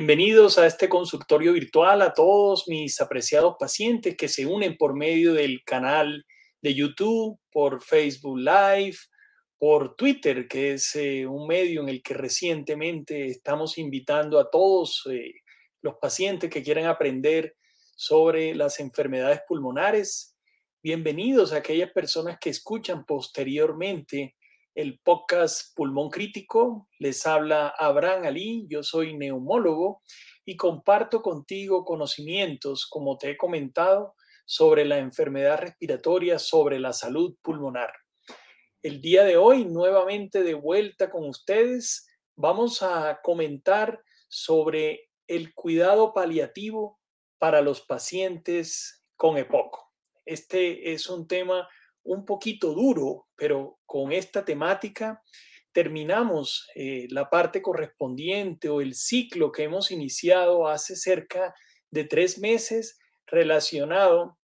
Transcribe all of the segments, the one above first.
Bienvenidos a este consultorio virtual a todos mis apreciados pacientes que se unen por medio del canal de YouTube, por Facebook Live, por Twitter, que es eh, un medio en el que recientemente estamos invitando a todos eh, los pacientes que quieran aprender sobre las enfermedades pulmonares. Bienvenidos a aquellas personas que escuchan posteriormente el podcast Pulmón Crítico. Les habla Abraham Ali, yo soy neumólogo y comparto contigo conocimientos, como te he comentado, sobre la enfermedad respiratoria, sobre la salud pulmonar. El día de hoy, nuevamente de vuelta con ustedes, vamos a comentar sobre el cuidado paliativo para los pacientes con EPOC. Este es un tema un poquito duro, pero con esta temática terminamos eh, la parte correspondiente o el ciclo que hemos iniciado hace cerca de tres meses relacionado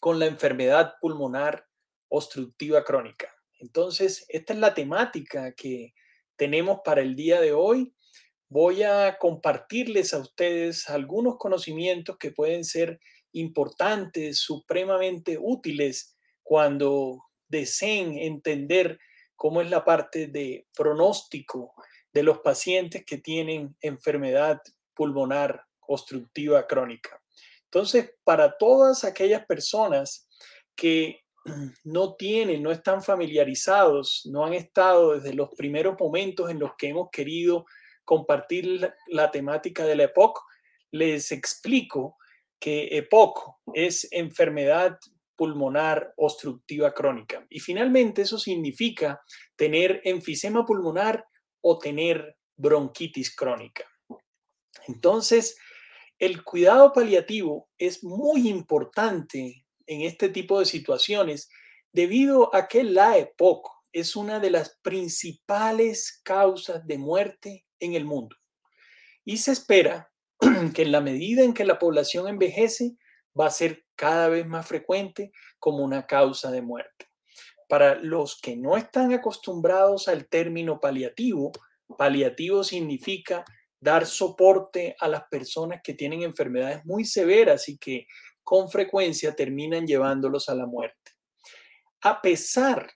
con la enfermedad pulmonar obstructiva crónica. Entonces, esta es la temática que tenemos para el día de hoy. Voy a compartirles a ustedes algunos conocimientos que pueden ser importantes, supremamente útiles cuando deseen entender cómo es la parte de pronóstico de los pacientes que tienen enfermedad pulmonar obstructiva crónica. Entonces, para todas aquellas personas que no tienen, no están familiarizados, no han estado desde los primeros momentos en los que hemos querido compartir la, temática de la EPOC, les explico que EPOC es enfermedad pulmonar obstructiva crónica. Y finalmente eso significa tener enfisema pulmonar o tener bronquitis crónica. Entonces, el cuidado paliativo es muy importante en este tipo de situaciones debido a que la EPOC es una de las principales causas de muerte en el mundo. Y se espera que en la medida en que la población envejece, va a ser cada vez más frecuente como una causa de muerte. Para los que no están acostumbrados al término paliativo, paliativo significa dar soporte a las personas que tienen enfermedades muy severas y que con frecuencia terminan llevándolos a la muerte. A pesar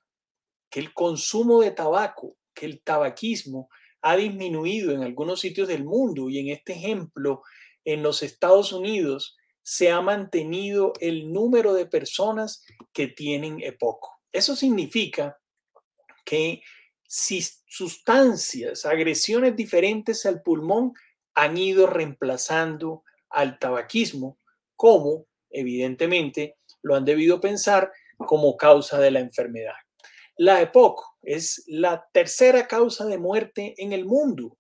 que el consumo de tabaco, que el tabaquismo ha disminuido en algunos sitios del mundo y en este ejemplo en los Estados Unidos se ha mantenido el número de personas que tienen EPOC. Eso significa que sustancias, agresiones diferentes al pulmón han ido reemplazando al tabaquismo, como evidentemente lo han debido pensar como causa de la enfermedad. La EPOC es la tercera causa de muerte en el mundo,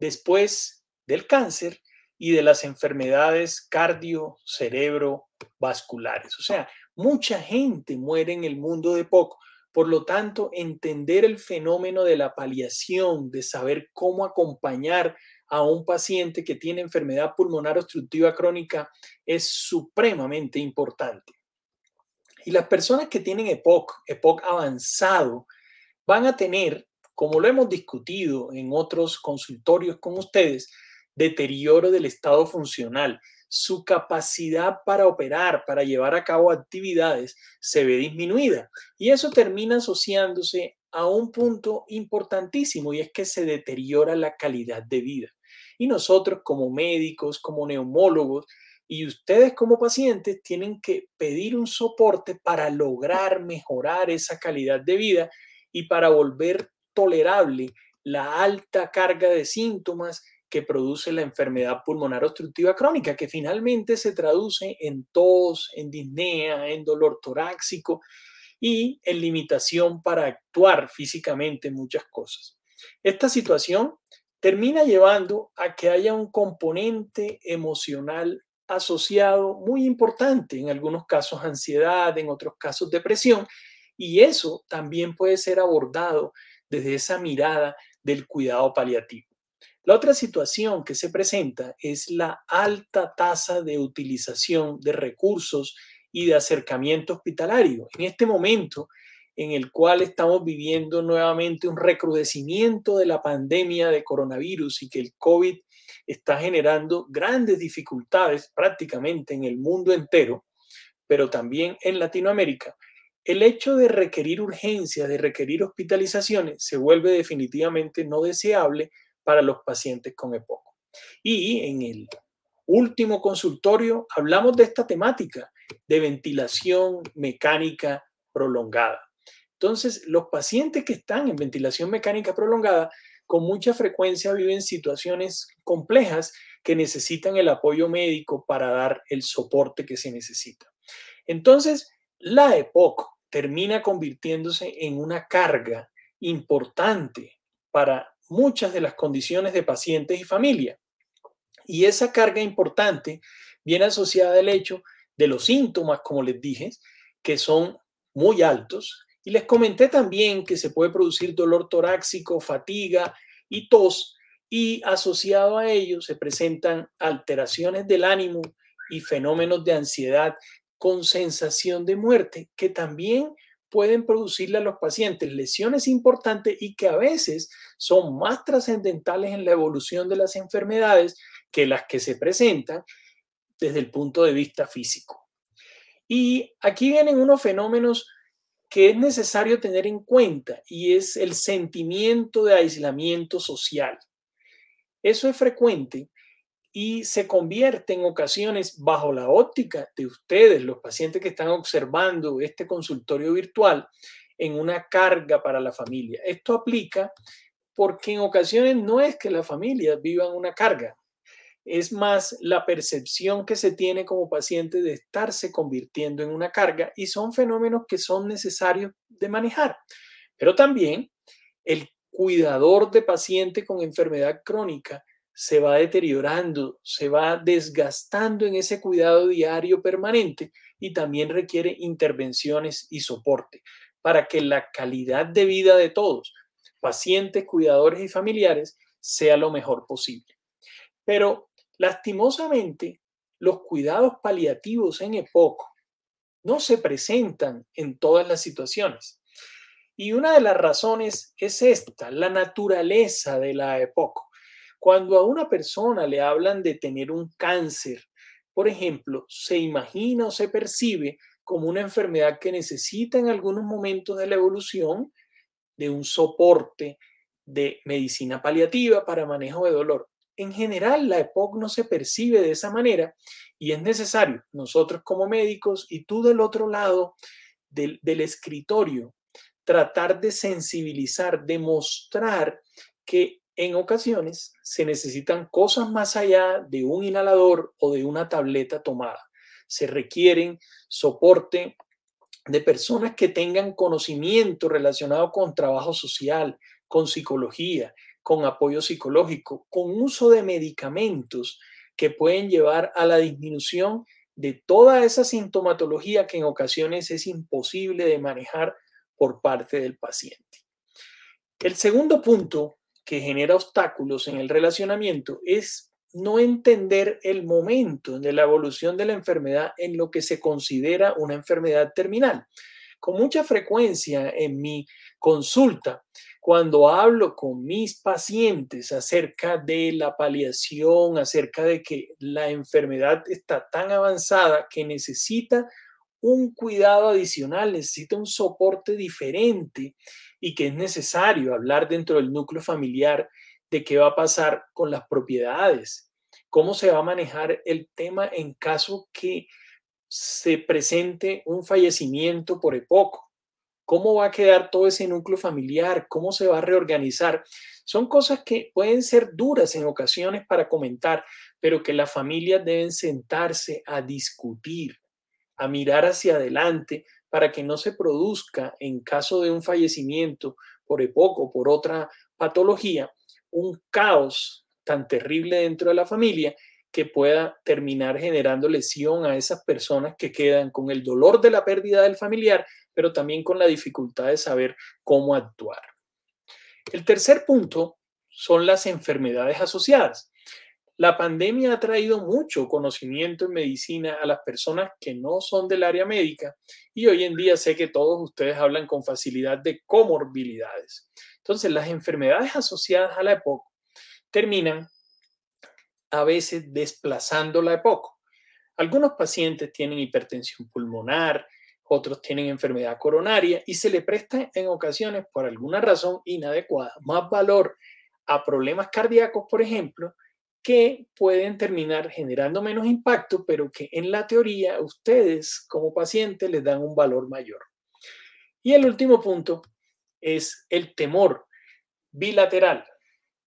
después del cáncer y de las enfermedades cardio-cerebrovasculares. O sea, mucha gente muere en el mundo de poco. Por lo tanto, entender el fenómeno de la paliación, de saber cómo acompañar a un paciente que tiene enfermedad pulmonar obstructiva crónica es supremamente importante. Y las personas que tienen EPOC, EPOC avanzado, van a tener, como lo hemos discutido en otros consultorios con ustedes, deterioro del estado funcional. Su capacidad para operar, para llevar a cabo actividades, se ve disminuida. Y eso termina asociándose a un punto importantísimo y es que se deteriora la calidad de vida. Y nosotros como médicos, como neumólogos y ustedes como pacientes tienen que pedir un soporte para lograr mejorar esa calidad de vida y para volver tolerable la alta carga de síntomas que produce la enfermedad pulmonar obstructiva crónica, que finalmente se traduce en tos, en disnea, en dolor torácico y en limitación para actuar físicamente en muchas cosas. Esta situación termina llevando a que haya un componente emocional asociado muy importante, en algunos casos ansiedad, en otros casos depresión, y eso también puede ser abordado desde esa mirada del cuidado paliativo. La otra situación que se presenta es la alta tasa de utilización de recursos y de acercamiento hospitalario. En este momento en el cual estamos viviendo nuevamente un recrudecimiento de la pandemia de coronavirus y que el COVID está generando grandes dificultades prácticamente en el mundo entero, pero también en Latinoamérica, el hecho de requerir urgencias, de requerir hospitalizaciones, se vuelve definitivamente no deseable para los pacientes con EPOC. Y en el último consultorio hablamos de esta temática de ventilación mecánica prolongada. Entonces, los pacientes que están en ventilación mecánica prolongada con mucha frecuencia viven situaciones complejas que necesitan el apoyo médico para dar el soporte que se necesita. Entonces, la EPOC termina convirtiéndose en una carga importante para muchas de las condiciones de pacientes y familia. Y esa carga importante viene asociada al hecho de los síntomas, como les dije, que son muy altos. Y les comenté también que se puede producir dolor torácico, fatiga y tos. Y asociado a ello se presentan alteraciones del ánimo y fenómenos de ansiedad con sensación de muerte que también pueden producirle a los pacientes lesiones importantes y que a veces son más trascendentales en la evolución de las enfermedades que las que se presentan desde el punto de vista físico. Y aquí vienen unos fenómenos que es necesario tener en cuenta y es el sentimiento de aislamiento social. Eso es frecuente y se convierte en ocasiones bajo la óptica de ustedes, los pacientes que están observando este consultorio virtual, en una carga para la familia. Esto aplica porque en ocasiones no es que la familia viva una carga, es más la percepción que se tiene como paciente de estarse convirtiendo en una carga y son fenómenos que son necesarios de manejar. Pero también el cuidador de paciente con enfermedad crónica se va deteriorando, se va desgastando en ese cuidado diario permanente y también requiere intervenciones y soporte para que la calidad de vida de todos, pacientes, cuidadores y familiares, sea lo mejor posible. Pero lastimosamente, los cuidados paliativos en EPOC no se presentan en todas las situaciones. Y una de las razones es esta, la naturaleza de la EPOC. Cuando a una persona le hablan de tener un cáncer, por ejemplo, se imagina o se percibe como una enfermedad que necesita en algunos momentos de la evolución de un soporte de medicina paliativa para manejo de dolor. En general, la EPOC no se percibe de esa manera y es necesario, nosotros como médicos y tú del otro lado del, del escritorio, tratar de sensibilizar, demostrar que en ocasiones se necesitan cosas más allá de un inhalador o de una tableta tomada. Se requieren soporte de personas que tengan conocimiento relacionado con trabajo social, con psicología, con apoyo psicológico, con uso de medicamentos que pueden llevar a la disminución de toda esa sintomatología que en ocasiones es imposible de manejar por parte del paciente. El segundo punto que genera obstáculos en el relacionamiento es no entender el momento de la evolución de la enfermedad en lo que se considera una enfermedad terminal. Con mucha frecuencia en mi consulta, cuando hablo con mis pacientes acerca de la paliación, acerca de que la enfermedad está tan avanzada que necesita un cuidado adicional, necesita un soporte diferente y que es necesario hablar dentro del núcleo familiar de qué va a pasar con las propiedades, cómo se va a manejar el tema en caso que se presente un fallecimiento por epoco, cómo va a quedar todo ese núcleo familiar, cómo se va a reorganizar. Son cosas que pueden ser duras en ocasiones para comentar, pero que las familias deben sentarse a discutir a mirar hacia adelante para que no se produzca en caso de un fallecimiento por EPOC o por otra patología, un caos tan terrible dentro de la familia que pueda terminar generando lesión a esas personas que quedan con el dolor de la pérdida del familiar, pero también con la dificultad de saber cómo actuar. El tercer punto son las enfermedades asociadas. La pandemia ha traído mucho conocimiento en medicina a las personas que no son del área médica y hoy en día sé que todos ustedes hablan con facilidad de comorbilidades. Entonces, las enfermedades asociadas a la EPOC terminan a veces desplazándola de poco. Algunos pacientes tienen hipertensión pulmonar, otros tienen enfermedad coronaria y se le presta en ocasiones, por alguna razón inadecuada, más valor a problemas cardíacos, por ejemplo, que pueden terminar generando menos impacto, pero que en la teoría ustedes como pacientes les dan un valor mayor. Y el último punto es el temor bilateral.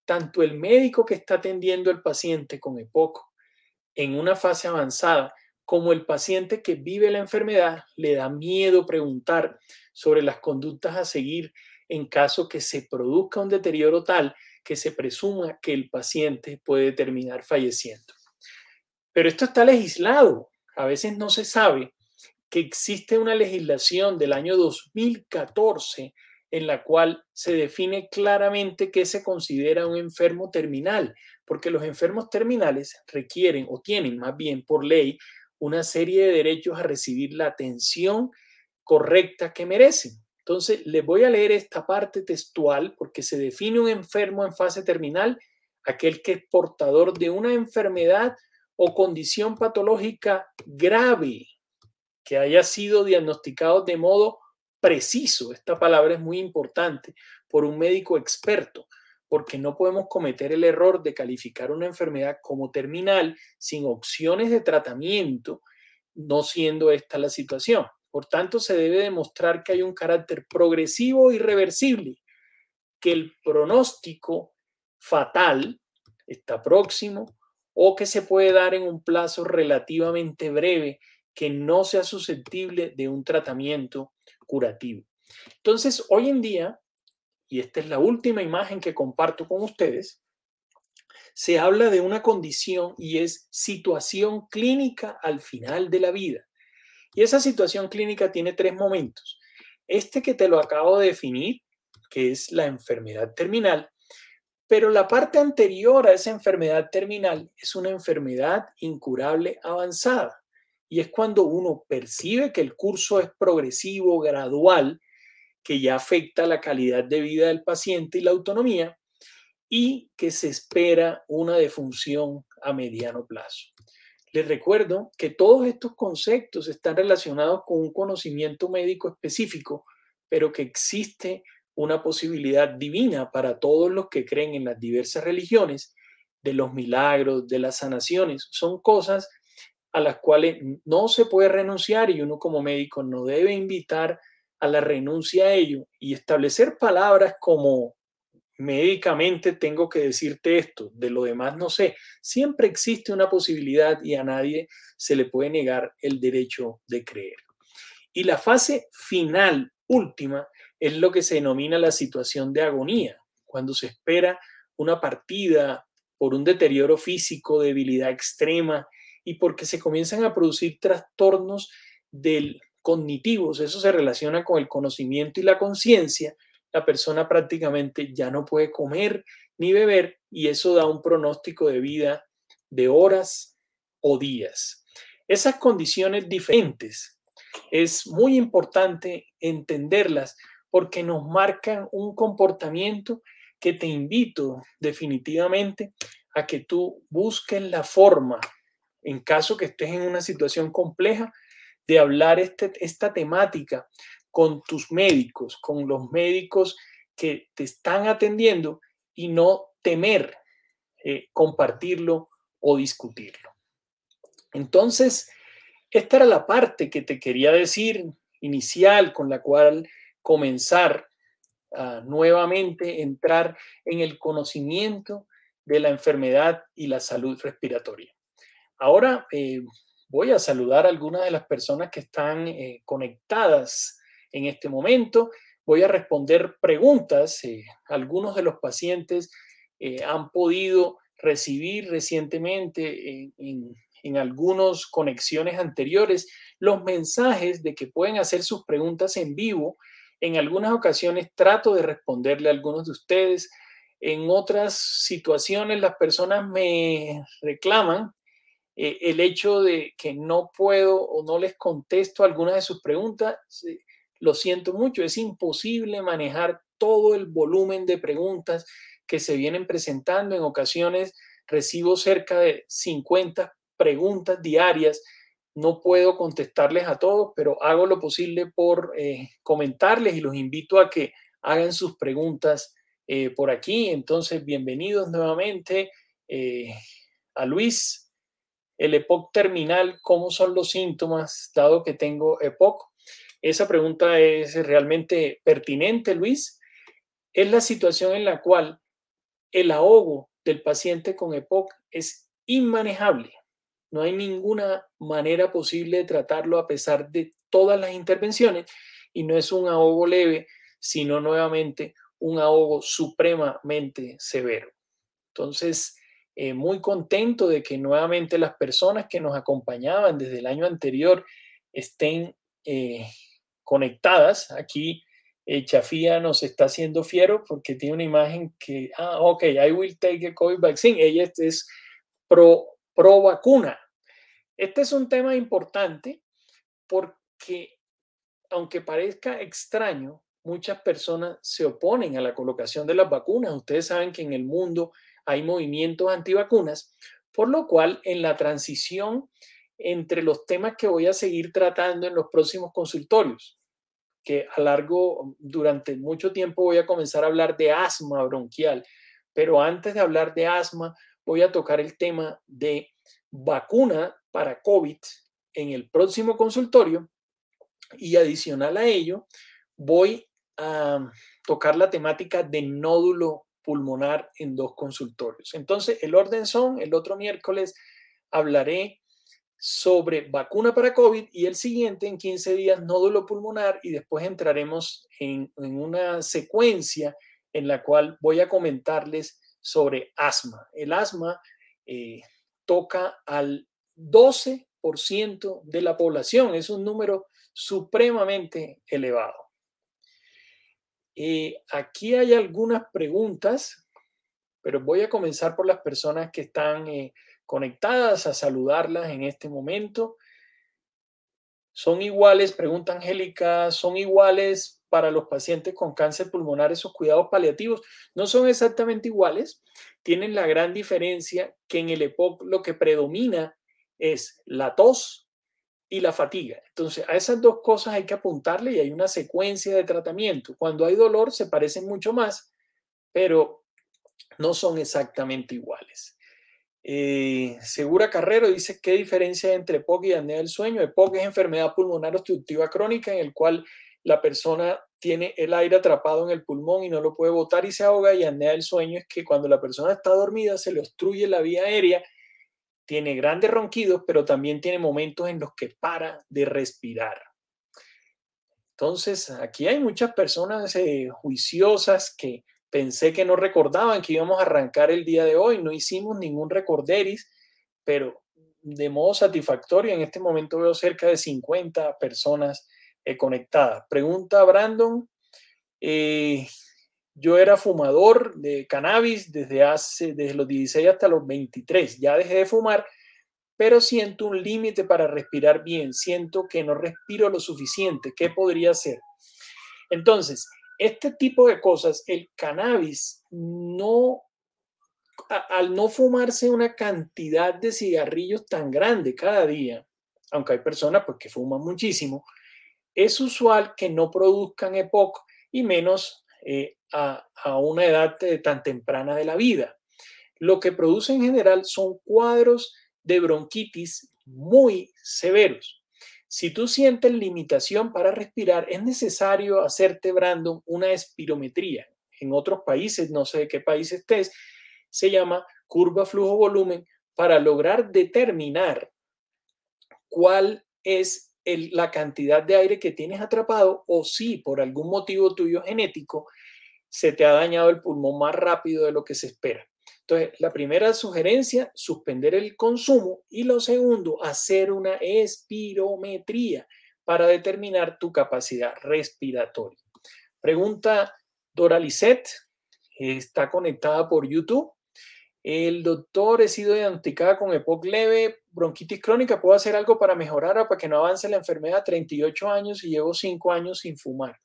Tanto el médico que está atendiendo al paciente con EPOC en una fase avanzada como el paciente que vive la enfermedad le da miedo preguntar sobre las conductas a seguir en caso que se produzca un deterioro tal que se presuma que el paciente puede terminar falleciendo. Pero esto está legislado. A veces no se sabe que existe una legislación del año 2014 en la cual se define claramente qué se considera un enfermo terminal, porque los enfermos terminales requieren o tienen más bien por ley una serie de derechos a recibir la atención correcta que merecen. Entonces, les voy a leer esta parte textual porque se define un enfermo en fase terminal, aquel que es portador de una enfermedad o condición patológica grave que haya sido diagnosticado de modo preciso. Esta palabra es muy importante por un médico experto, porque no podemos cometer el error de calificar una enfermedad como terminal sin opciones de tratamiento, no siendo esta la situación. Por tanto, se debe demostrar que hay un carácter progresivo y reversible, que el pronóstico fatal está próximo o que se puede dar en un plazo relativamente breve que no sea susceptible de un tratamiento curativo. Entonces, hoy en día, y esta es la última imagen que comparto con ustedes, se habla de una condición y es situación clínica al final de la vida. Y esa situación clínica tiene tres momentos. Este que te lo acabo de definir, que es la enfermedad terminal, pero la parte anterior a esa enfermedad terminal es una enfermedad incurable avanzada. Y es cuando uno percibe que el curso es progresivo, gradual, que ya afecta la calidad de vida del paciente y la autonomía, y que se espera una defunción a mediano plazo. Les recuerdo que todos estos conceptos están relacionados con un conocimiento médico específico, pero que existe una posibilidad divina para todos los que creen en las diversas religiones, de los milagros, de las sanaciones. Son cosas a las cuales no se puede renunciar y uno como médico no debe invitar a la renuncia a ello y establecer palabras como médicamente tengo que decirte esto, de lo demás no sé. Siempre existe una posibilidad y a nadie se le puede negar el derecho de creer. Y la fase final, última, es lo que se denomina la situación de agonía, cuando se espera una partida por un deterioro físico, debilidad extrema y porque se comienzan a producir trastornos del cognitivos, eso se relaciona con el conocimiento y la conciencia, la persona prácticamente ya no puede comer ni beber y eso da un pronóstico de vida de horas o días. Esas condiciones diferentes es muy importante entenderlas porque nos marcan un comportamiento que te invito definitivamente a que tú busques la forma, en caso que estés en una situación compleja, de hablar este, esta temática con tus médicos, con los médicos que te están atendiendo y no temer eh, compartirlo o discutirlo. Entonces, esta era la parte que te quería decir inicial con la cual comenzar nuevamente entrar en el conocimiento de la enfermedad y la salud respiratoria. Ahora eh, voy a saludar a algunas de las personas que están eh, conectadas en este momento. Voy a responder preguntas. Eh, algunos de los pacientes eh, han podido recibir recientemente en, en algunas conexiones anteriores los mensajes de que pueden hacer sus preguntas en vivo. En algunas ocasiones trato de responderle a algunos de ustedes. En otras situaciones las personas me reclaman eh, el hecho de que no puedo o no les contesto algunas de sus preguntas lo siento mucho, es imposible manejar todo el volumen de preguntas que se vienen presentando. En ocasiones recibo cerca de 50 preguntas diarias. No puedo contestarles a todos, pero hago lo posible por eh, comentarles y los invito a que hagan sus preguntas eh, por aquí. Entonces, bienvenidos nuevamente eh, a Luis. El EPOC terminal, ¿cómo son los síntomas dado que tengo EPOC? Esa pregunta es realmente pertinente, Luis. Es la situación en la cual el ahogo del paciente con EPOC es inmanejable. No hay ninguna manera posible de tratarlo a pesar de todas las intervenciones y no es un ahogo leve, sino nuevamente un ahogo supremamente severo. Entonces, eh, muy contento de que nuevamente las personas que nos acompañaban desde el año anterior estén eh, conectadas. Aquí eh, Chafía nos está haciendo fiero porque tiene una imagen que, ah, ok, I will take a COVID vaccine. Ella es pro, pro vacuna. Este es un tema importante porque, aunque parezca extraño, muchas personas se oponen a la colocación de las vacunas. Ustedes saben que en el mundo hay movimientos antivacunas, por lo cual en la transición entre los temas que voy a seguir tratando en los próximos consultorios, que a largo, durante mucho tiempo voy a comenzar a hablar de asma bronquial, pero antes de hablar de asma, voy a tocar el tema de vacuna para COVID en el próximo consultorio y adicional a ello, voy a tocar la temática de nódulo pulmonar en dos consultorios. Entonces, el orden son, el otro miércoles hablaré sobre vacuna para COVID y el siguiente en 15 días nódulo pulmonar y después entraremos en, una secuencia en la cual voy a comentarles sobre asma. El asma eh, toca al 12% de la población, es un número supremamente elevado. Eh, aquí hay algunas preguntas, pero voy a comenzar por las personas que están eh, conectadas a saludarlas en este momento. ¿Son iguales, pregunta Angélica, son iguales para los pacientes con cáncer pulmonar esos cuidados paliativos? No son exactamente iguales, tienen la gran diferencia que en el EPOC lo que predomina es la tos y la fatiga. Entonces, a esas dos cosas hay que apuntarle y hay una secuencia de tratamiento. Cuando hay dolor se parecen mucho más, pero no son exactamente iguales. Eh, Segura Carrero dice, ¿qué diferencia hay entre EPOC y apnea del sueño? EPOC es enfermedad pulmonar obstructiva crónica en el cual la persona tiene el aire atrapado en el pulmón y no lo puede botar y se ahoga y apnea del sueño es que cuando la persona está dormida se le obstruye la vía aérea, tiene grandes ronquidos, pero también tiene momentos en los que para de respirar. Entonces, aquí hay muchas personas eh, juiciosas que Pensé que no recordaban que íbamos a arrancar el día de hoy, no hicimos ningún recorderis, pero de modo satisfactorio, en este momento veo cerca de 50 personas eh, conectadas. Pregunta Brandon, eh, yo era fumador de cannabis desde hace, desde los 16 hasta los 23, ya dejé de fumar, pero siento un límite para respirar bien, siento que no respiro lo suficiente, ¿qué podría hacer? Entonces, este tipo de cosas, el cannabis no, al no fumarse una cantidad de cigarrillos tan grande cada día, aunque hay personas pues, que fuman muchísimo, es usual que no produzcan EPOC y menos eh, a, a, una edad tan temprana de la vida. Lo que produce en general son cuadros de bronquitis muy severos. Si tú sientes limitación para respirar, es necesario hacerte, Brandon, una espirometría. En otros países, no sé de qué país estés, se llama curva flujo-volumen para lograr determinar cuál es la cantidad de aire que tienes atrapado o si por algún motivo tuyo genético se te ha dañado el pulmón más rápido de lo que se espera. Entonces, la primera sugerencia, suspender el consumo y lo segundo, hacer una espirometría para determinar tu capacidad respiratoria. Pregunta Dora está conectada por YouTube. El doctor he sido diagnosticada con EPOC leve, bronquitis crónica. ¿Puedo hacer algo para mejorar para que no avance la enfermedad? 38 años y llevo 5 años sin fumar.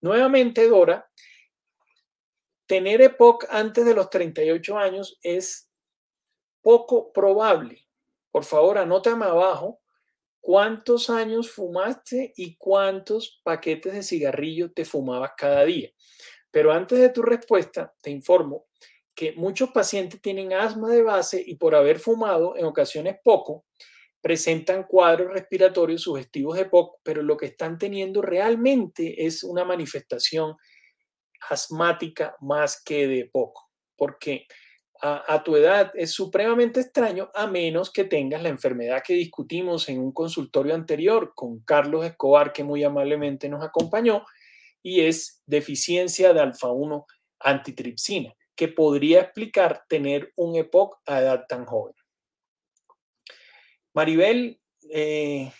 Nuevamente, Dora, tener EPOC antes de los 38 años es poco probable. Por favor, anótame abajo cuántos años fumaste y cuántos paquetes de cigarrillo te fumabas cada día. Pero antes de tu respuesta, te informo que muchos pacientes tienen asma de base y por haber fumado en ocasiones poco, presentan cuadros respiratorios sugestivos de poco, pero lo que están teniendo realmente es una manifestación asmática más que de poco, porque a, tu edad es supremamente extraño a menos que tengas la enfermedad que discutimos en un consultorio anterior con Carlos Escobar, que muy amablemente nos acompañó, y es deficiencia de alfa-1 antitripsina, que podría explicar tener un EPOC a edad tan joven. Maribel, eh,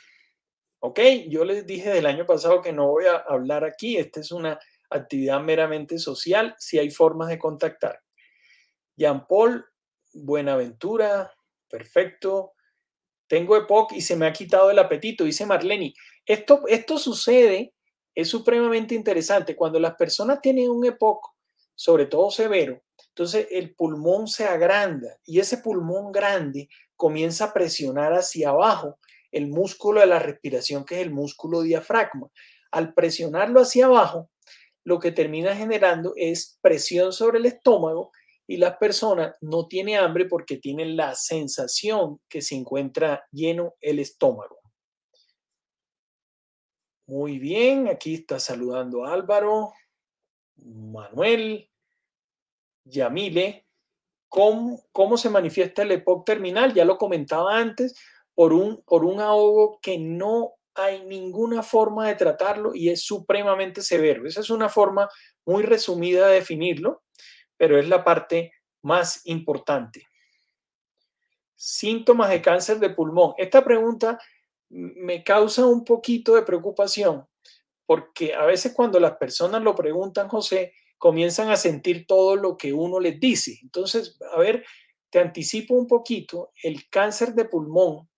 ok, yo les dije del año pasado que no voy a hablar aquí, esta es una actividad meramente social, si hay formas de contactar. Jean Paul, Buenaventura, perfecto. Tengo EPOC y se me ha quitado el apetito, dice Marleni. Esto, esto sucede, es supremamente interesante. Cuando las personas tienen un EPOC, sobre todo severo, entonces el pulmón se agranda y ese pulmón grande comienza a presionar hacia abajo el músculo de la respiración, que es el músculo diafragma. Al presionarlo hacia abajo, lo que termina generando es presión sobre el estómago y las personas no tienen hambre porque tienen la sensación que se encuentra lleno el estómago. Muy bien, aquí está saludando Álvaro, Manuel, Yamile. ¿Cómo, ¿Cómo, se manifiesta el EPOC terminal? Ya lo comentaba antes, por un, por un ahogo que no hay ninguna forma de tratarlo y es supremamente severo. Esa es una forma muy resumida de definirlo pero es la parte más importante. Síntomas de cáncer de pulmón. Esta pregunta me causa un poquito de preocupación porque a veces cuando las personas lo preguntan, José, comienzan a sentir todo lo que uno les dice. Entonces, a ver, te anticipo un poquito, el cáncer de pulmón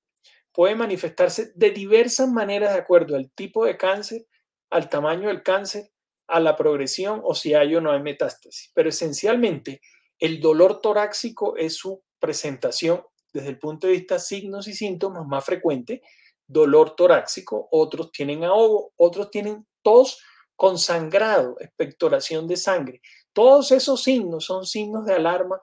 puede manifestarse de diversas maneras de acuerdo al tipo de cáncer, al tamaño del cáncer a la progresión o si hay o no hay metástasis. Pero esencialmente, el dolor torácico es su presentación desde el punto de vista signos y síntomas más frecuente. Dolor torácico, otros tienen ahogo, otros tienen tos con sangrado, expectoración de sangre. Todos esos signos son signos de alarma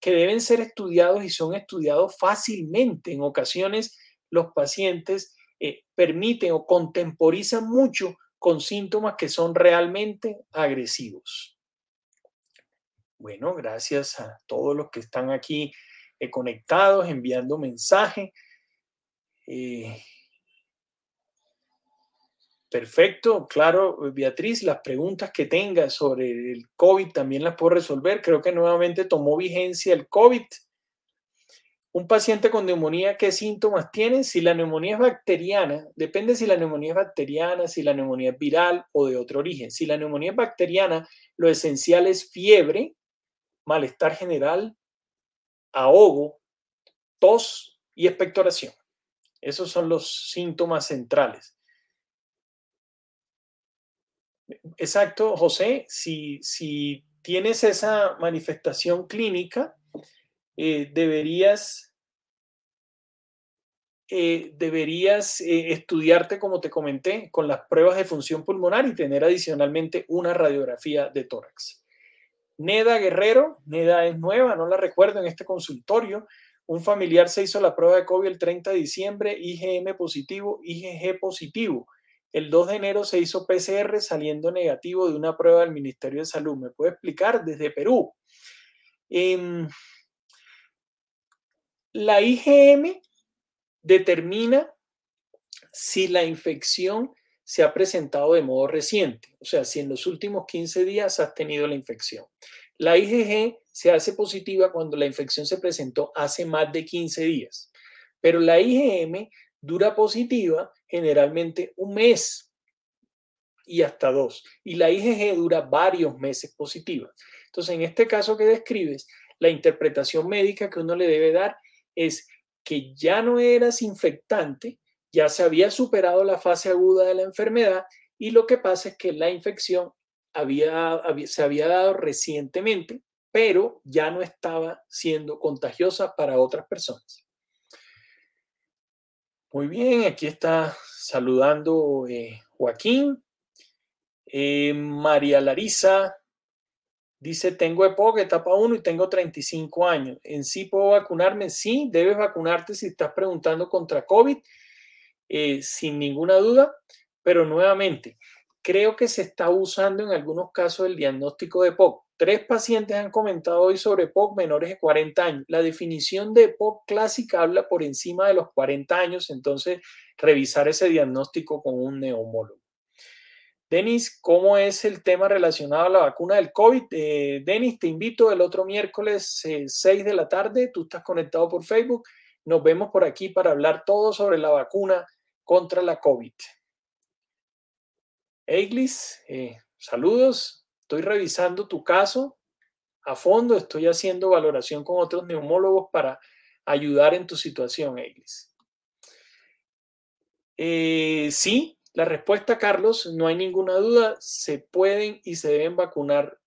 que deben ser estudiados y son estudiados fácilmente. En ocasiones los pacientes eh, permiten o contemporizan mucho con síntomas que son realmente agresivos. Bueno, gracias a todos los que están aquí eh, conectados, enviando mensaje. Eh, perfecto, claro, Beatriz, las preguntas que tengas sobre el COVID también las puedo resolver. Creo que nuevamente tomó vigencia el COVID un paciente con neumonía, ¿qué síntomas tiene? Si la neumonía es bacteriana, depende si la neumonía es bacteriana, si la neumonía es viral o de otro origen. Si la neumonía es bacteriana, lo esencial es fiebre, malestar general, ahogo, tos y expectoración. Esos son los síntomas centrales. Exacto, José, si, si tienes esa manifestación clínica, eh, deberías, eh, deberías eh, estudiarte, como te comenté, con las pruebas de función pulmonar y tener adicionalmente una radiografía de tórax. Neda Guerrero, Neda es nueva, no la recuerdo en este consultorio. Un familiar se hizo la prueba de COVID el 30 de diciembre, IgM positivo, IgG positivo. El 2 de enero se hizo PCR saliendo negativo de una prueba del Ministerio de Salud. ¿Me puede explicar desde Perú? Em, la IgM determina si la infección se ha presentado de modo reciente, o sea, si en los últimos 15 días has tenido la infección. La IgG se hace positiva cuando la infección se presentó hace más de 15 días, pero la IgM dura positiva generalmente un mes y hasta dos, y la IgG dura varios meses positiva. Entonces, en este caso que describes, la interpretación médica que uno le debe dar es que ya no eras infectante, ya se había superado la fase aguda de la enfermedad y lo que pasa es que la infección había, se había dado recientemente, pero ya no estaba siendo contagiosa para otras personas. Muy bien, aquí está saludando eh, Joaquín. Eh, María Larisa dice, tengo EPOC, etapa 1 y tengo 35 años. ¿En sí puedo vacunarme? Sí, debes vacunarte si estás preguntando contra COVID, eh, sin ninguna duda, pero nuevamente, creo que se está usando en algunos casos el diagnóstico de EPOC. Tres pacientes han comentado hoy sobre EPOC menores de 40 años. La definición de EPOC clásica habla por encima de los 40 años, entonces revisar ese diagnóstico con un neumólogo. Denis, ¿cómo es el tema relacionado a la vacuna del COVID? Eh, Denis, te invito el otro miércoles 6 eh, de la tarde, tú estás conectado por Facebook, nos vemos por aquí para hablar todo sobre la vacuna contra la COVID. Eiglis, eh, saludos, estoy revisando tu caso a fondo, estoy haciendo valoración con otros neumólogos para ayudar en tu situación, Eiglis. sí, la respuesta, Carlos, no hay ninguna duda, se pueden y se deben vacunar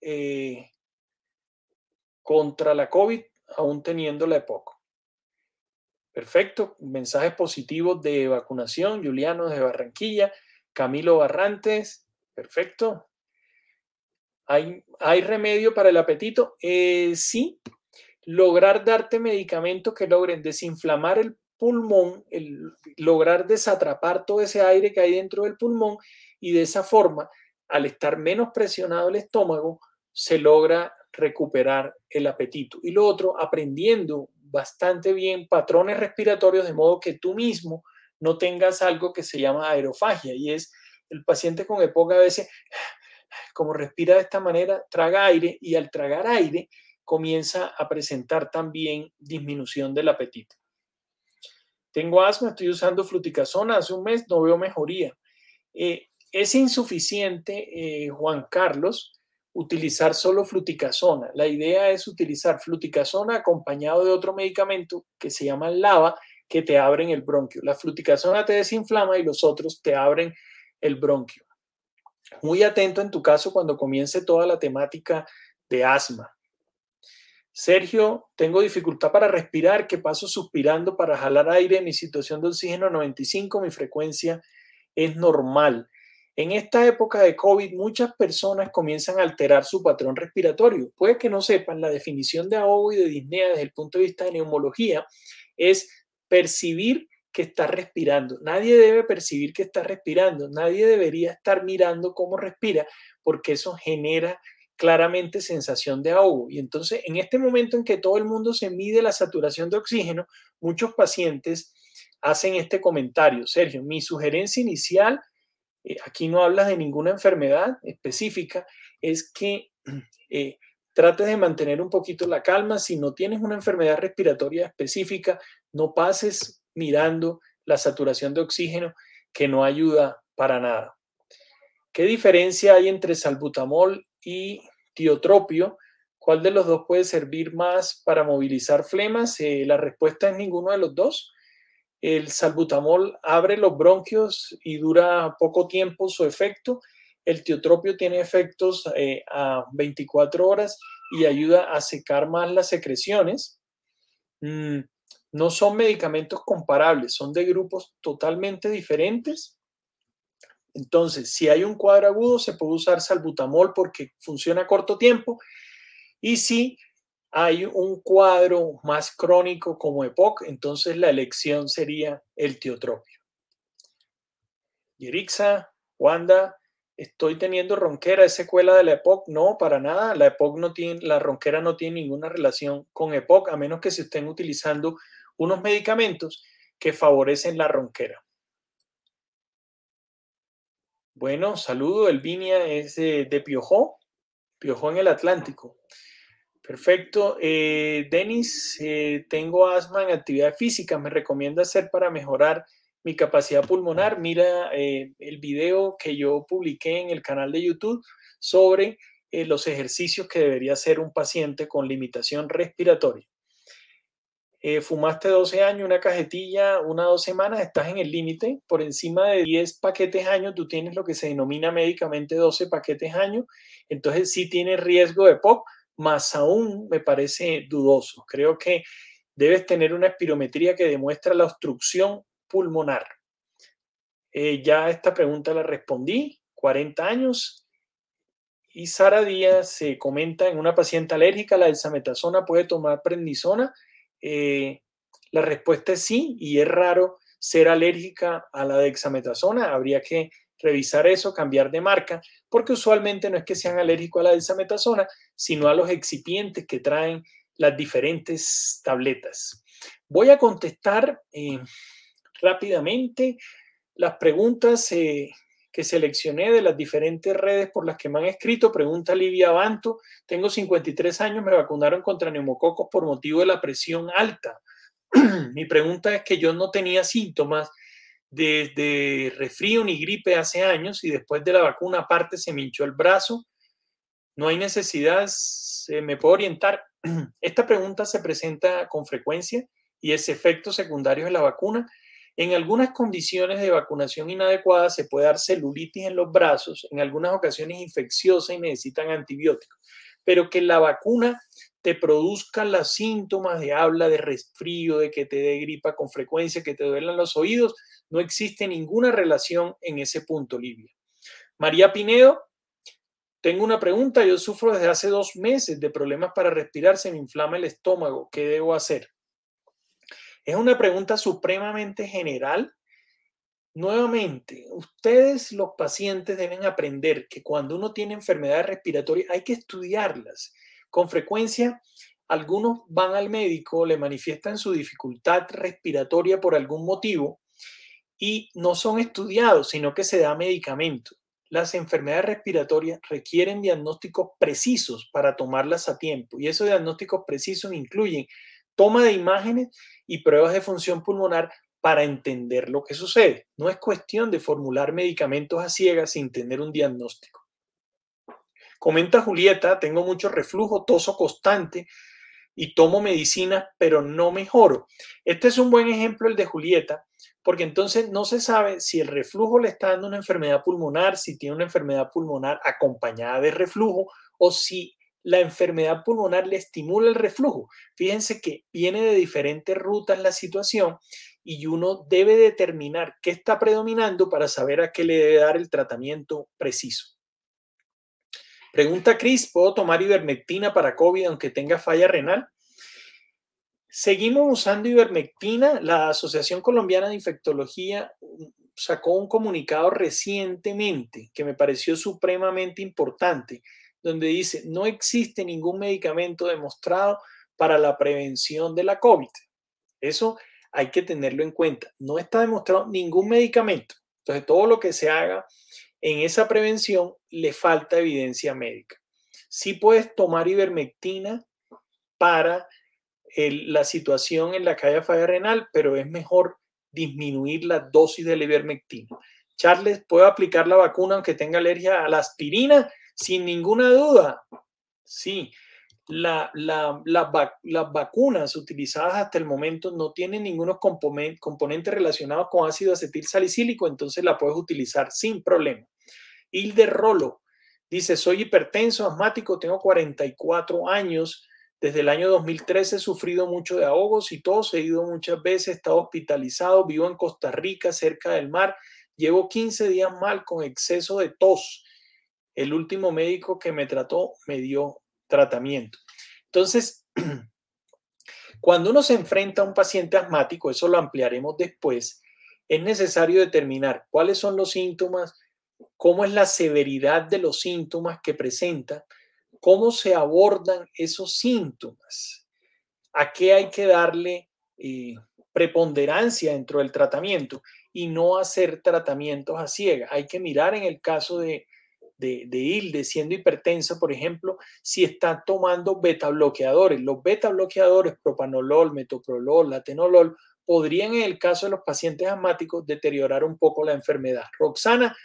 eh, contra la COVID, aún teniendo la EPOC. Perfecto, mensajes positivos de vacunación, Juliano de Barranquilla, Camilo Barrantes, perfecto. ¿Hay, ¿hay remedio para el apetito? Eh, sí, lograr darte medicamentos que logren desinflamar el pulmón, el lograr desatrapar todo ese aire que hay dentro del pulmón y de esa forma, al estar menos presionado el estómago, se logra recuperar el apetito. Y lo otro, aprendiendo bastante bien patrones respiratorios de modo que tú mismo no tengas algo que se llama aerofagia y es el paciente con EPOC a veces, como respira de esta manera, traga aire y al tragar aire comienza a presentar también disminución del apetito. Tengo asma, estoy usando fluticasona hace un mes, no veo mejoría. Eh, es insuficiente, eh, Juan Carlos, utilizar solo fluticasona. La idea es utilizar fluticasona acompañado de otro medicamento que se llama lava, que te abren el bronquio. La fluticasona te desinflama y los otros te abren el bronquio. Muy atento en tu caso cuando comience toda la temática de asma. Sergio, tengo dificultad para respirar, ¿qué paso suspirando para jalar aire? Mi situación de oxígeno 95, mi frecuencia es normal. En esta época de COVID, muchas personas comienzan a alterar su patrón respiratorio. Puede que no sepan, la definición de ahogo y de disnea desde el punto de vista de neumología es percibir que está respirando. Nadie debe percibir que está respirando. Nadie debería estar mirando cómo respira porque eso genera claramente sensación de ahogo. Y entonces, en este momento en que todo el mundo se mide la saturación de oxígeno, muchos pacientes hacen este comentario. Sergio, mi sugerencia inicial, eh, aquí no hablas de ninguna enfermedad específica, es que eh, trates de mantener un poquito la calma. Si no tienes una enfermedad respiratoria específica, no pases mirando la saturación de oxígeno, que no ayuda para nada. ¿Qué diferencia hay entre salbutamol y tiotropio, ¿cuál de los dos puede servir más para movilizar flemas? Eh, la respuesta es ninguno de los dos. El salbutamol abre los bronquios y dura poco tiempo su efecto. El tiotropio tiene efectos eh, a 24 horas y ayuda a secar más las secreciones. Mm, no son medicamentos comparables, son de grupos totalmente diferentes entonces, si hay un cuadro agudo, se puede usar salbutamol porque funciona a corto tiempo. Y si hay un cuadro más crónico como EPOC, entonces la elección sería el tiotropio. Yerixa, Wanda, estoy teniendo ronquera, ¿es secuela de la EPOC? No, para nada. La EPOC no tiene, la ronquera no tiene ninguna relación con EPOC, a menos que se estén utilizando unos medicamentos que favorecen la ronquera. Bueno, saludo. Elvinia es de, Piojó, Piojó en el Atlántico. Perfecto. Eh, Denis, eh, tengo asma en actividad física. ¿Me recomienda hacer para mejorar mi capacidad pulmonar? Mira eh, el video que yo publiqué en el canal de YouTube sobre los ejercicios que debería hacer un paciente con limitación respiratoria. Eh, fumaste 12 años, una cajetilla, una o dos semanas, estás en el límite. Por encima de 10 paquetes año, tú tienes lo que se denomina médicamente 12 paquetes año. Entonces, sí tienes riesgo de POC. más aún me parece dudoso. Creo que debes tener una espirometría que demuestra la obstrucción pulmonar. Eh, ya esta pregunta la respondí, 40 años. Y Sara Díaz se comenta en una paciente alérgica, la dexametasona puede tomar prednisona. Eh, la respuesta es sí, y es raro ser alérgica a la dexametasona. Habría que revisar eso, cambiar de marca, porque usualmente no es que sean alérgicos a la dexametasona, sino a los excipientes que traen las diferentes tabletas. Voy a contestar eh, rápidamente las preguntas eh, que seleccioné de las diferentes redes por las que me han escrito. Pregunta Livia Banto, tengo 53 años, me vacunaron contra neumococos por motivo de la presión alta. Mi pregunta es que yo no tenía síntomas de, resfrío ni gripe hace años y después de la vacuna aparte se me hinchó el brazo. No hay necesidad, se me puedo orientar. Esta pregunta se presenta con frecuencia y es efecto secundario de la vacuna. En algunas condiciones de vacunación inadecuada se puede dar celulitis en los brazos, en algunas ocasiones infecciosa y necesitan antibióticos, pero que la vacuna te produzca los síntomas de habla, de resfrío, de que te dé gripa con frecuencia, que te duelan los oídos, no existe ninguna relación en ese punto, Livia. María Pinedo, tengo una pregunta. Yo sufro desde hace dos meses de problemas para respirar, se me inflama el estómago. ¿Qué debo hacer? Es una pregunta supremamente general. Nuevamente, ustedes los pacientes deben aprender que cuando uno tiene enfermedades respiratorias hay que estudiarlas. Con frecuencia, algunos van al médico, le manifiestan su dificultad respiratoria por algún motivo y no son estudiados, sino que se da medicamento. Las enfermedades respiratorias requieren diagnósticos precisos para tomarlas a tiempo y esos diagnósticos precisos incluyen toma de imágenes y pruebas de función pulmonar para entender lo que sucede. No es cuestión de formular medicamentos a ciegas sin tener un diagnóstico. Comenta Julieta, tengo mucho reflujo, toso constante y tomo medicina, pero no mejoro. Este es un buen ejemplo, el de Julieta, porque entonces no se sabe si el reflujo le está dando una enfermedad pulmonar, si tiene una enfermedad pulmonar acompañada de reflujo o si la enfermedad pulmonar le estimula el reflujo. Fíjense que viene de diferentes rutas la situación y uno debe determinar qué está predominando para saber a qué le debe dar el tratamiento preciso. Pregunta Cris, ¿puedo tomar ivermectina para COVID aunque tenga falla renal? Seguimos usando ivermectina. La Asociación Colombiana de Infectología mm, sacó un comunicado recientemente que me pareció supremamente importante, donde dice, no existe ningún medicamento demostrado para la prevención de la COVID. Eso hay que tenerlo en cuenta. No está demostrado ningún medicamento. Entonces, todo lo que se haga en esa prevención le falta evidencia médica. Sí puedes tomar ivermectina para la situación en la calle falla renal, pero es mejor disminuir la dosis de ivermectina. Charles, ¿puedo aplicar la vacuna aunque tenga alergia a la aspirina? Sin ninguna duda. Sí, la, las vacunas utilizadas hasta el momento no tienen ningunos componentes relacionados con ácido acetil salicílico, entonces la puedes utilizar sin problema. Hilde Rolo dice, soy hipertenso, asmático, tengo 44 años. Desde el año 2013 he sufrido mucho de ahogos y todo, he ido muchas veces, he estado hospitalizado, vivo en Costa Rica, cerca del mar. Llevo 15 días mal con exceso de tos. El último médico que me trató me dio tratamiento. Entonces, cuando uno se enfrenta a un paciente asmático, eso lo ampliaremos después, es necesario determinar cuáles son los síntomas, cómo es la severidad de los síntomas que presenta, cómo se abordan esos síntomas, a qué hay que darle eh, preponderancia dentro del tratamiento y no hacer tratamientos a ciega. Hay que mirar en el caso de, de, de Hilde siendo hipertensa, por ejemplo, si está tomando beta bloqueadores. Los beta bloqueadores, propanolol, metoprolol, latenolol, podrían en el caso de los pacientes asmáticos deteriorar un poco la enfermedad. Roxana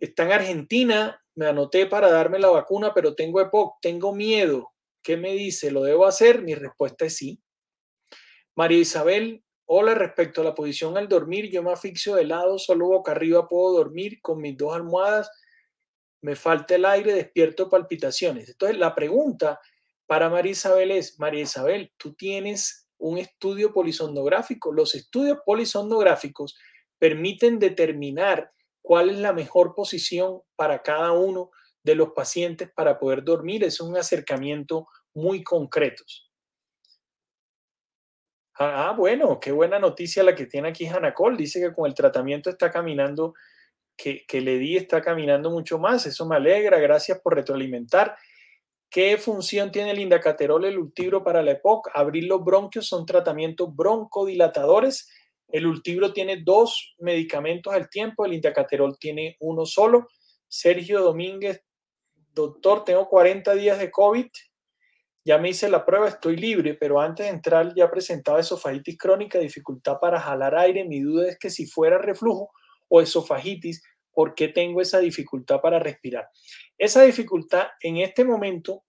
está en Argentina, me anoté para darme la vacuna, pero tengo EPOC, tengo miedo. ¿Qué me dice? ¿Lo debo hacer? Mi respuesta es sí. María Isabel, hola, respecto a la posición al dormir, yo me asfixio de lado, solo boca arriba puedo dormir con mis dos almohadas, me falta el aire, despierto palpitaciones. Entonces, la pregunta para María Isabel es, María Isabel, tú tienes un estudio polisondográfico. Los estudios polisondográficos permiten determinar cuál es la mejor posición para cada uno de los pacientes para poder dormir. Es un acercamiento muy concreto. Ah, ah, bueno, qué buena noticia la que tiene aquí Hanacol. Dice que con el tratamiento está caminando, que, que le di está caminando mucho más. Eso me alegra. Gracias por retroalimentar. ¿Qué función tiene el indacaterol, el ultibro para la EPOC? Abrir los bronquios son tratamientos broncodilatadores. El ultibro tiene dos medicamentos al tiempo, el indacaterol tiene uno solo. Sergio Domínguez, doctor, tengo 40 días de COVID, ya me hice la prueba, estoy libre, pero antes de entrar ya presentaba esofagitis crónica, dificultad para jalar aire. Mi duda es que si fuera reflujo o esofagitis, ¿por qué tengo esa dificultad para respirar? Esa dificultad en este momento,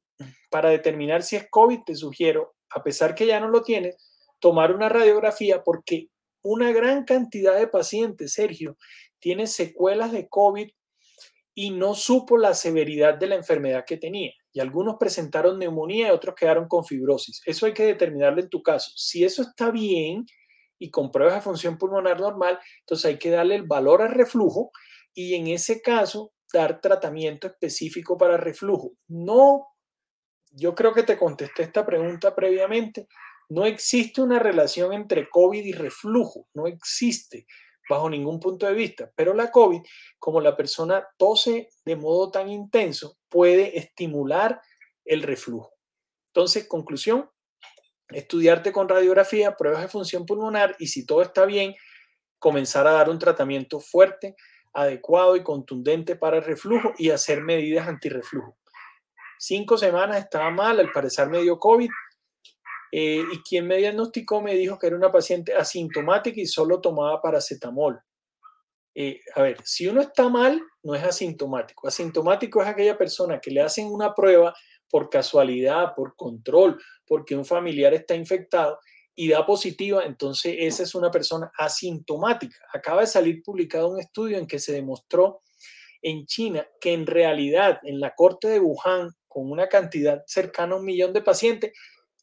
para determinar si es COVID, te sugiero, a pesar que ya no lo tienes, tomar una radiografía porque una gran cantidad de pacientes, Sergio, tiene secuelas de COVID y no supo la severidad de la enfermedad que tenía y algunos presentaron neumonía y otros quedaron con fibrosis. Eso hay que determinarlo en tu caso. Si eso está bien y con pruebas de función pulmonar normal, entonces hay que darle el valor al reflujo y en ese caso dar tratamiento específico para reflujo. No, yo creo que te contesté esta pregunta previamente. No existe una relación entre COVID y reflujo, no existe bajo ningún punto de vista. Pero la COVID, como la persona tose de modo tan intenso, puede estimular el reflujo. Entonces, conclusión, estudiarte con radiografía, pruebas de función pulmonar y si todo está bien, comenzar a dar un tratamiento fuerte, adecuado y contundente para el reflujo y hacer medidas antirreflujo. Cinco semanas estaba mal, al parecer me dio COVID, eh, y quien me diagnosticó me dijo que era una paciente asintomática y solo tomaba paracetamol. Eh, a ver, si uno está mal, no es asintomático. Asintomático es aquella persona que le hacen una prueba por casualidad, por control, porque un familiar está infectado y da positiva, entonces esa es una persona asintomática. Acaba de salir publicado un estudio en que se demostró en China que en realidad en la corte de Wuhan, con una cantidad cercana a un millón de pacientes,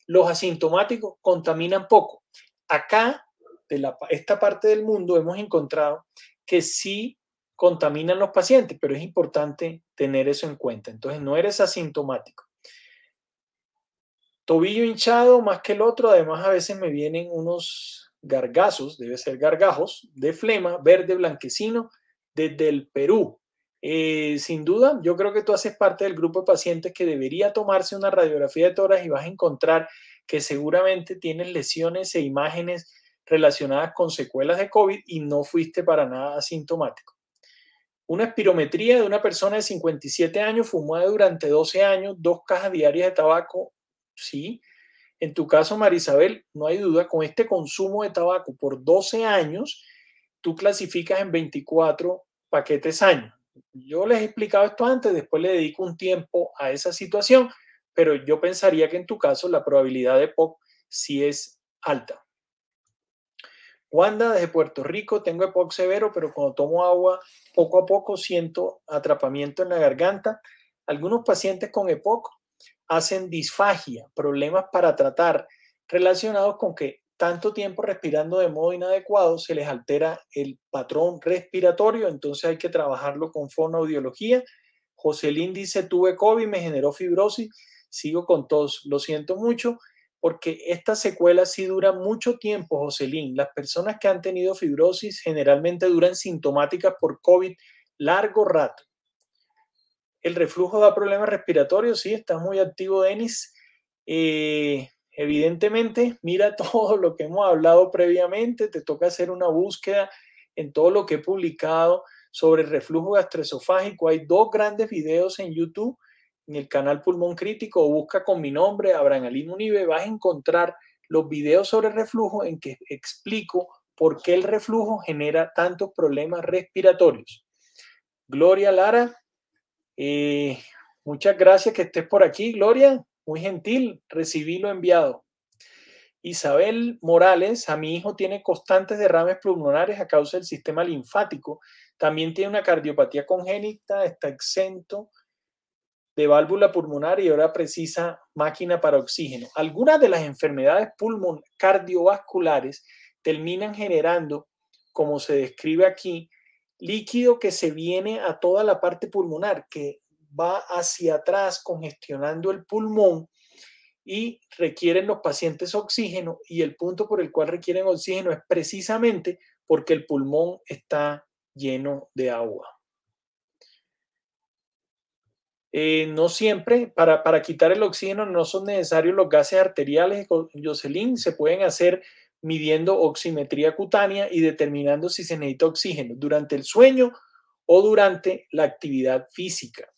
los asintomáticos contaminan poco. Acá, de esta parte del mundo, hemos encontrado que sí contaminan los pacientes, pero es importante tener eso en cuenta. Entonces, no eres asintomático. Tobillo hinchado más que el otro, además a veces me vienen unos gargazos, debe ser gargajos, de flema, verde, blanquecino, desde el Perú. Eh, sin duda, yo creo que tú haces parte del grupo de pacientes que debería tomarse una radiografía de toras y vas a encontrar que seguramente tienes lesiones e imágenes relacionadas con secuelas de COVID y no fuiste para nada asintomático. Una espirometría de una persona de 57 años fumada durante 12 años, dos cajas diarias de tabaco, sí. En tu caso, Marisabel, no hay duda, con este consumo de tabaco por 12 años, tú clasificas en 24 paquetes años yo les he explicado esto antes, después le dedico un tiempo a esa situación, pero yo pensaría que en tu caso la probabilidad de POC sí es alta. Wanda, desde Puerto Rico, tengo EPOC severo, pero cuando tomo agua, poco a poco siento atrapamiento en la garganta. Algunos pacientes con EPOC hacen disfagia, problemas para tratar, relacionados con que tanto tiempo respirando de modo inadecuado, se les altera el patrón respiratorio, entonces hay que trabajarlo con fonoaudiología. Joselín dice, tuve COVID, me generó fibrosis, sigo con tos, lo siento mucho, porque esta secuela sí dura mucho tiempo, Joselín. Las personas que han tenido fibrosis generalmente duran sintomáticas por COVID largo rato. El reflujo da problemas respiratorios, sí, está muy activo, Denis. Eh, Evidentemente, mira todo lo que hemos hablado previamente, te toca hacer una búsqueda en todo lo que he publicado sobre el reflujo gastroesofágico. Hay dos grandes videos en YouTube, en el canal Pulmón Crítico, busca con mi nombre, Abraham Ali Munive, vas a encontrar los videos sobre reflujo en que explico por qué el reflujo genera tantos problemas respiratorios. Gloria Lara, eh, muchas gracias que estés por aquí, Gloria muy gentil, recibí lo enviado. Isabel Morales, a mi hijo tiene constantes derrames pulmonares a causa del sistema linfático. También tiene una cardiopatía congénita, está exento de válvula pulmonar y ahora precisa máquina para oxígeno. Algunas de las enfermedades pulmon cardiovasculares terminan generando, como se describe aquí, líquido que se viene a toda la parte pulmonar, que va hacia atrás congestionando el pulmón y requieren los pacientes oxígeno y el punto por el cual requieren oxígeno es precisamente porque el pulmón está lleno de agua. Eh, no siempre, para, para, quitar el oxígeno no son necesarios los gases arteriales, Jocelyn, se pueden hacer midiendo oximetría cutánea y determinando si se necesita oxígeno durante el sueño o durante la actividad física.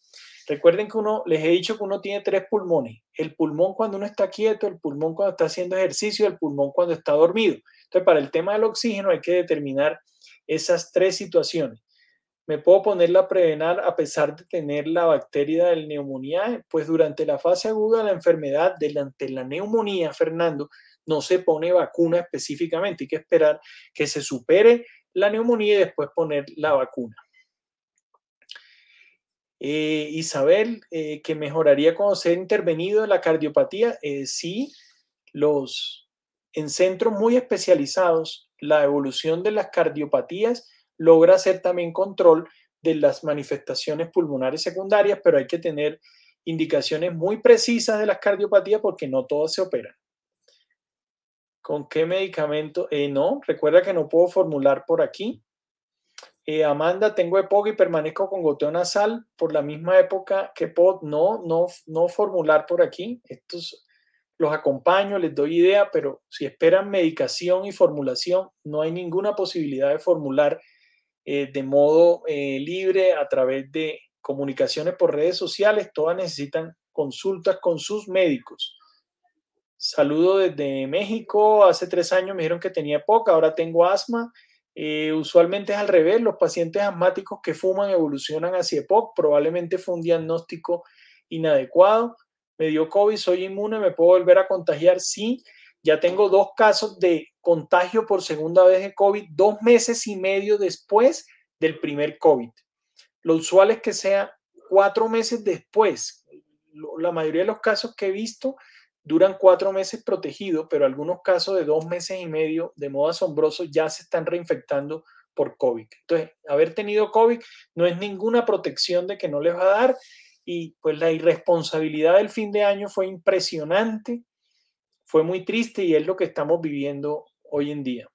Recuerden que uno, les he dicho que uno tiene tres pulmones. El pulmón cuando uno está quieto, el pulmón cuando está haciendo ejercicio, el pulmón cuando está dormido. Entonces, para el tema del oxígeno hay que determinar esas tres situaciones. ¿Me puedo poner la Prevenar a pesar de tener la bacteria del neumonía? Pues durante la fase aguda de la enfermedad, delante de la neumonía, Fernando, no se pone vacuna específicamente. Hay que esperar que se supere la neumonía y después poner la vacuna. Eh, Isabel, eh, que mejoraría cuando sea intervenido en la cardiopatía, eh, sí, los, en centros muy especializados, la evolución de las cardiopatías logra hacer también control de las manifestaciones pulmonares secundarias, pero hay que tener indicaciones muy precisas de las cardiopatías porque no todas se operan. ¿Con qué medicamento? no, recuerda que no puedo formular por aquí. Eh, Amanda, tengo EPOC y permanezco con goteo nasal por la misma época que POD. No, no, no formular por aquí. Estos los acompaño, les doy idea, pero si esperan medicación y formulación, no hay ninguna posibilidad de formular eh, de modo eh, libre a través de comunicaciones por redes sociales. Todas necesitan consultas con sus médicos. Saludo desde México. Hace tres años me dijeron que tenía EPOC, ahora tengo asma eh, usualmente es al revés, los pacientes asmáticos que fuman evolucionan hacia EPOC, probablemente fue un diagnóstico inadecuado. Me dio COVID, soy inmune, me puedo volver a contagiar. Sí, ya tengo dos casos de contagio por segunda vez de COVID, dos meses y medio después del primer COVID. Lo usual es que sea cuatro meses después. La mayoría de los casos que he visto duran cuatro meses protegidos, pero algunos casos de dos meses y medio, de modo asombroso, ya se están reinfectando por COVID. Entonces, haber tenido COVID no es ninguna protección de que no les va a dar y pues la irresponsabilidad del fin de año fue impresionante, fue muy triste y es lo que estamos viviendo hoy en día.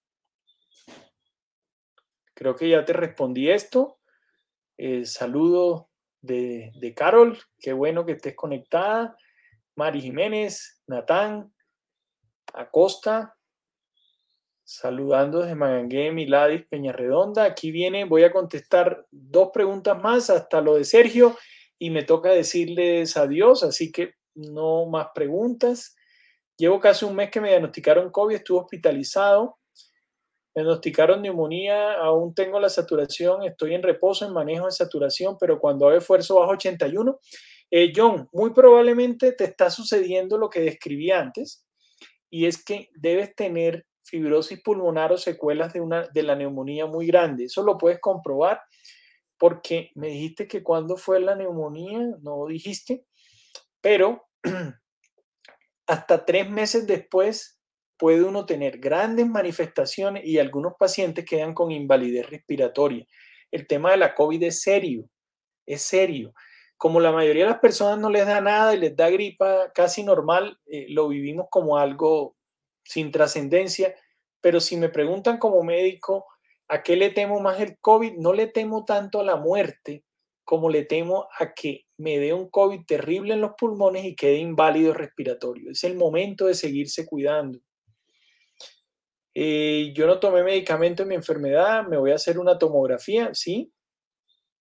Creo que ya te respondí esto. El saludo de, de Carol, qué bueno que estés conectada. Mari Jiménez, Natán, Acosta, saludando desde Magangué, Miladis, Peñarredonda. Aquí viene, voy a contestar dos preguntas más hasta lo de Sergio y me toca decirles adiós, así que no más preguntas. Llevo casi un mes que me diagnosticaron COVID, estuve hospitalizado. Diagnosticaron neumonía, aún tengo la saturación, estoy en reposo, en manejo de saturación, pero cuando hago esfuerzo bajo 81 eh, John, muy probablemente te está sucediendo lo que describí antes, y es que debes tener fibrosis pulmonar o secuelas de, una, de la neumonía muy grande. Eso lo puedes comprobar porque me dijiste que cuando fue la neumonía, no dijiste, pero hasta tres meses después puede uno tener grandes manifestaciones y algunos pacientes quedan con invalidez respiratoria. El tema de la COVID es serio, es serio como la mayoría de las personas no les da nada y les da gripa casi normal, eh, lo vivimos como algo sin trascendencia, pero si me preguntan como médico, ¿a qué le temo más el COVID? No le temo tanto a la muerte como le temo a que me dé un COVID terrible en los pulmones y quede inválido respiratorio. Es el momento de seguirse cuidando. Eh, yo no tomé medicamento en mi enfermedad, me voy a hacer una tomografía, sí,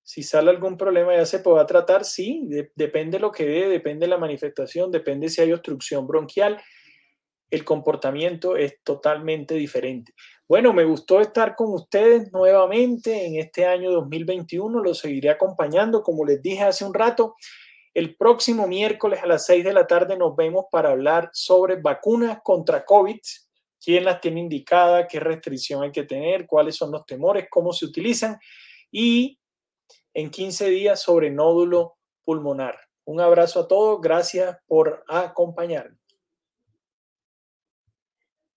si sale algún problema ya se podrá tratar, sí, depende lo que dé, depende de la manifestación, depende si hay obstrucción bronquial. El comportamiento es totalmente diferente. Bueno, me gustó estar con ustedes nuevamente en este año 2021. Los seguiré acompañando, como les dije hace un rato. El próximo miércoles a las 6 de la tarde nos vemos para hablar sobre vacunas contra COVID, quién las tiene indicadas, qué restricción hay que tener, cuáles son los temores, cómo se utilizan y en 15 días sobre nódulo pulmonar. Un abrazo a todos, gracias por acompañarme.